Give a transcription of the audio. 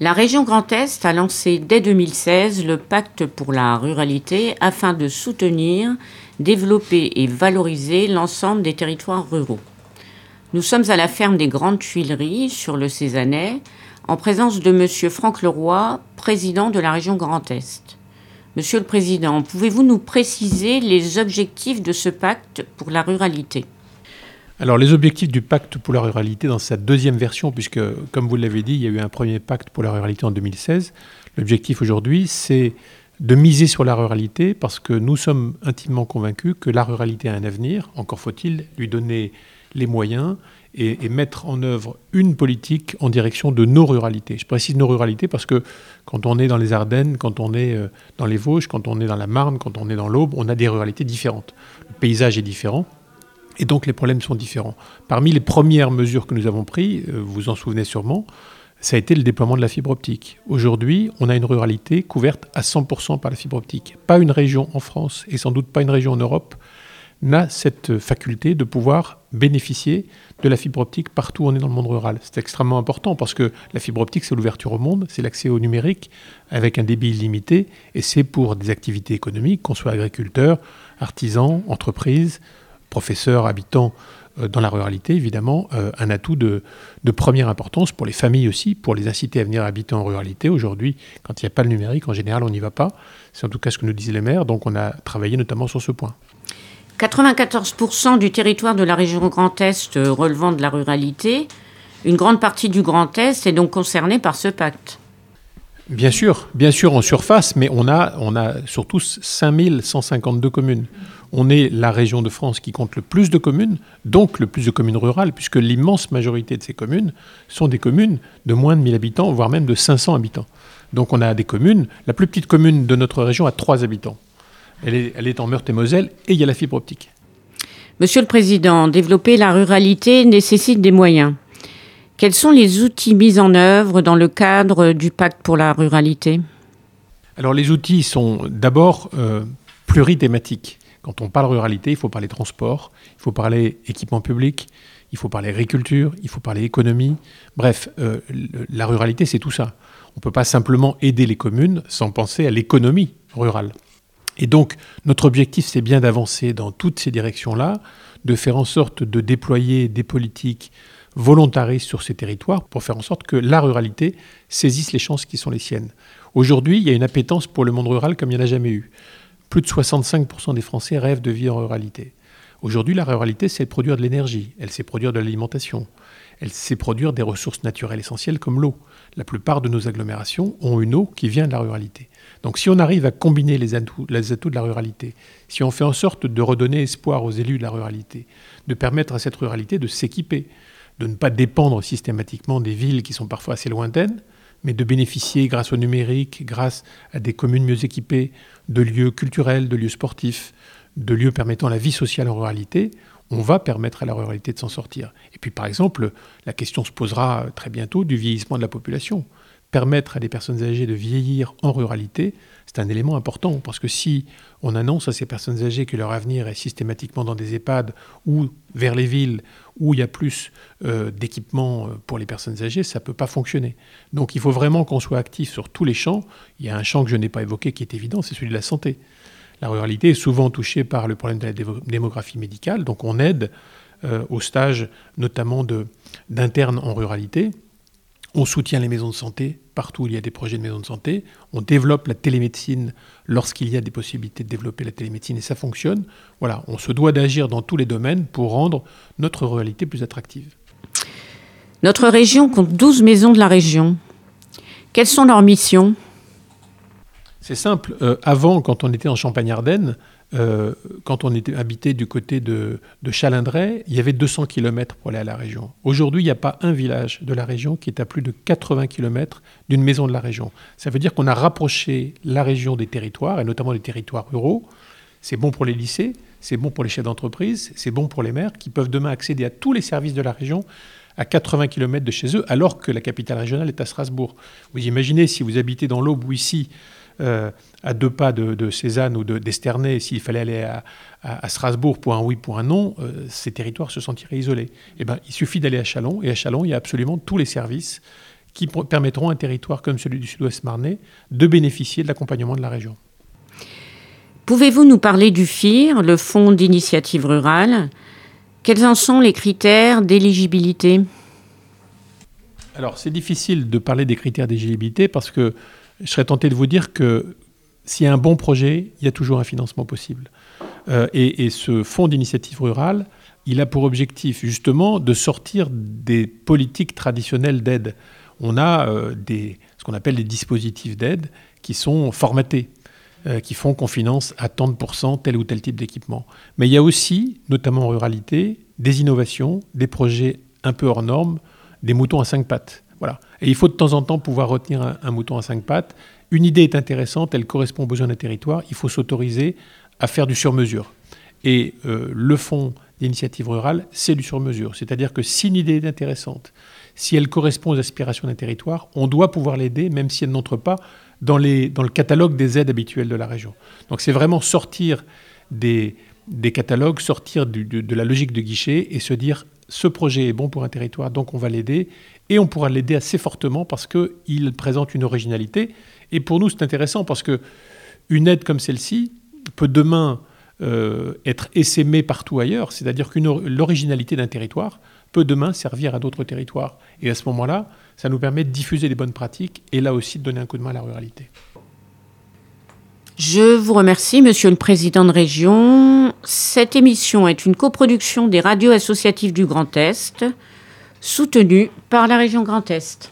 La région Grand Est a lancé dès 2016 le pacte pour la ruralité afin de soutenir, développer et valoriser l'ensemble des territoires ruraux. Nous sommes à la ferme des Grandes Tuileries sur le Cézanais en présence de M. Franck Leroy, président de la région Grand Est. Monsieur le Président, pouvez-vous nous préciser les objectifs de ce pacte pour la ruralité? Alors les objectifs du pacte pour la ruralité dans sa deuxième version, puisque comme vous l'avez dit, il y a eu un premier pacte pour la ruralité en 2016, l'objectif aujourd'hui c'est de miser sur la ruralité parce que nous sommes intimement convaincus que la ruralité a un avenir, encore faut-il lui donner les moyens et, mettre en œuvre une politique en direction de nos ruralités. Je précise nos ruralités parce que quand on est dans les Ardennes, quand on est euh, dans les Vosges, quand on est dans la Marne, quand on est dans l'Aube, on a des ruralités différentes. Le paysage est différent. Et donc les problèmes sont différents. Parmi les premières mesures que nous avons prises, euh, vous vous en souvenez sûrement, ça a été le déploiement de la fibre optique. Aujourd'hui, on a une ruralité couverte à 100% par la fibre optique. Pas une région en France et sans doute pas une région en Europe n'a cette faculté de pouvoir bénéficier de la fibre optique partout où on est dans le monde rural. C'est extrêmement important parce que la fibre optique, c'est l'ouverture au monde, c'est l'accès au numérique avec un débit illimité et c'est pour des activités économiques, qu'on soit agriculteur, artisan, entreprise, professeurs, habitants euh, dans la ruralité, évidemment, euh, un atout de, première importance pour les familles aussi, pour les inciter à venir habiter en ruralité. Aujourd'hui, quand il n'y a pas le numérique, en général, on n'y va pas. C'est en tout cas ce que nous disaient les maires, donc on a travaillé notamment sur ce point. 94% du territoire de la région Grand Est euh, relevant de la ruralité, une grande partie du Grand Est est donc concernée par ce pacte. Bien sûr, bien sûr en surface, mais on a, on a surtout 5152 communes on est la région de France qui compte le plus de communes, donc le plus de communes rurales, puisque l'immense majorité de ces communes sont des communes de moins de 1000 habitants, voire même de 500 habitants. Donc on a des communes, la plus petite commune de notre région a 3 habitants. Elle est, elle est en Meurthe-et-Moselle et il y a la fibre optique. Monsieur le Président, développer la ruralité nécessite des moyens. Quels sont les outils mis en œuvre dans le cadre du pacte pour la ruralité? Alors les outils sont d'abord euh, plurithématiques. Quand on parle ruralité, il faut parler transport, il faut parler équipement public, il faut parler agriculture, il faut parler économie. Bref, euh, la ruralité, c'est tout ça. On ne peut pas simplement aider les communes sans penser à l'économie rurale. Et donc, notre objectif, c'est bien d'avancer dans toutes ces directions-là, de faire en sorte de déployer des politiques volontaristes sur ces territoires pour faire en sorte que la ruralité saisisse les chances qui sont les siennes. Aujourd'hui, il y a une appétence pour le monde rural comme il n'y en a jamais eu. Plus de 65% des Français rêvent de vivre en ruralité. Aujourd'hui, la ruralité, c'est produire de l'énergie, elle sait produire de l'alimentation, elle sait produire des ressources naturelles essentielles comme l'eau. La plupart de nos agglomérations ont une eau qui vient de la ruralité. Donc si on arrive à combiner les atouts, les atouts de la ruralité, si on fait en sorte de redonner espoir aux élus de la ruralité, de permettre à cette ruralité de s'équiper, de ne pas dépendre systématiquement des villes qui sont parfois assez lointaines, mais de bénéficier, grâce au numérique, grâce à des communes mieux équipées, de lieux culturels, de lieux sportifs, de lieux permettant la vie sociale en ruralité, on va permettre à la ruralité de s'en sortir. Et puis par exemple, la question se posera très bientôt du vieillissement de la population. Permettre à des personnes âgées de vieillir en ruralité, c'est un élément important parce que si on annonce à ces personnes âgées que leur avenir est systématiquement dans des EHPAD ou vers les villes où il y a plus euh, d'équipements euh, pour les personnes âgées, ça ne peut pas fonctionner. Donc il faut vraiment qu'on soit actif sur tous les champs. Il y a un champ que je n'ai pas évoqué qui est évident, c'est celui de la santé. La ruralité est souvent touchée par le problème de la démographie médicale, donc on aide euh, au stage notamment d'internes en ruralité. On soutient les maisons de santé partout où il y a des projets de maisons de santé. On développe la télémédecine lorsqu'il y a des possibilités de développer la télémédecine et ça fonctionne. Voilà, on se doit d'agir dans tous les domaines pour rendre notre ruralité plus attractive. Notre région compte 12 maisons de la région. Quelles sont leurs missions? C'est simple. Euh, avant, quand on était en Champagne-Ardenne, euh, quand on était habité du côté de, de, Chalindray, il y avait 200 km pour aller à la région. Aujourd'hui, il n'y a pas un village de la région qui est à plus de 80 km d'une maison de la région. Ça veut dire qu'on a rapproché la région des territoires, et notamment des territoires ruraux. C'est bon pour les lycées, c'est bon pour les chefs d'entreprise, c'est bon pour les maires qui peuvent demain accéder à tous les services de la région à 80 km de chez eux, alors que la capitale régionale est à Strasbourg. Vous imaginez si vous habitez dans l'Aube ou ici, euh, à deux pas de, Cézanne ou d'Esternay, s'il fallait aller à, Strasbourg pour un oui, pour un non, euh, ces territoires se sentiraient isolés. Eh ben, il suffit d'aller à Chalon, et à Chalon, il y a absolument tous les services qui permettront à un territoire comme celui du sud-ouest marnais de bénéficier de l'accompagnement de la région. Pouvez-vous nous parler du FIR, le Fonds d'initiative rurale? Quels en sont les critères d'éligibilité? Alors, c'est difficile de parler des critères d'éligibilité parce que je serais tenté de vous dire que s'il y a un bon projet, il y a toujours un financement possible. Euh, et, ce fonds d'initiative rurale, il a pour objectif justement de sortir des politiques traditionnelles d'aide. On a euh, des, ce qu'on appelle des dispositifs d'aide qui sont formatés. Euh, qui font qu'on finance à tant de pourcents tel ou tel type d'équipement. Mais il y a aussi, notamment en ruralité, des innovations, des projets un peu hors normes, des moutons à cinq pattes. Et il faut de temps en temps pouvoir retenir un, mouton à cinq pattes. Une idée est intéressante, elle correspond aux besoins d'un territoire, il faut s'autoriser à faire du sur-mesure. Et euh, le fonds d'initiative rurale, c'est du sur-mesure. C'est-à-dire que si une idée est intéressante, si elle correspond aux aspirations d'un territoire, on doit pouvoir l'aider, même si elle n'entre pas dans, le catalogue des aides habituelles de la région. Donc c'est vraiment sortir des, catalogues, sortir de, la logique de guichet et se dire ce projet est bon pour un territoire, donc on va l'aider. Et on pourra l'aider assez fortement parce qu'il présente une originalité. Et pour nous, c'est intéressant parce que une aide comme celle-ci peut demain euh, être essaimée partout ailleurs. C'est-à-dire que l'originalité d'un territoire peut demain servir à d'autres territoires. Et à ce moment-là, ça nous permet de diffuser les bonnes pratiques et là aussi de donner un coup de main à la ruralité. Je vous remercie, Monsieur le Président de Région. Cette émission est une coproduction des radios associatives du Grand Est, soutenue par la région Grand Est.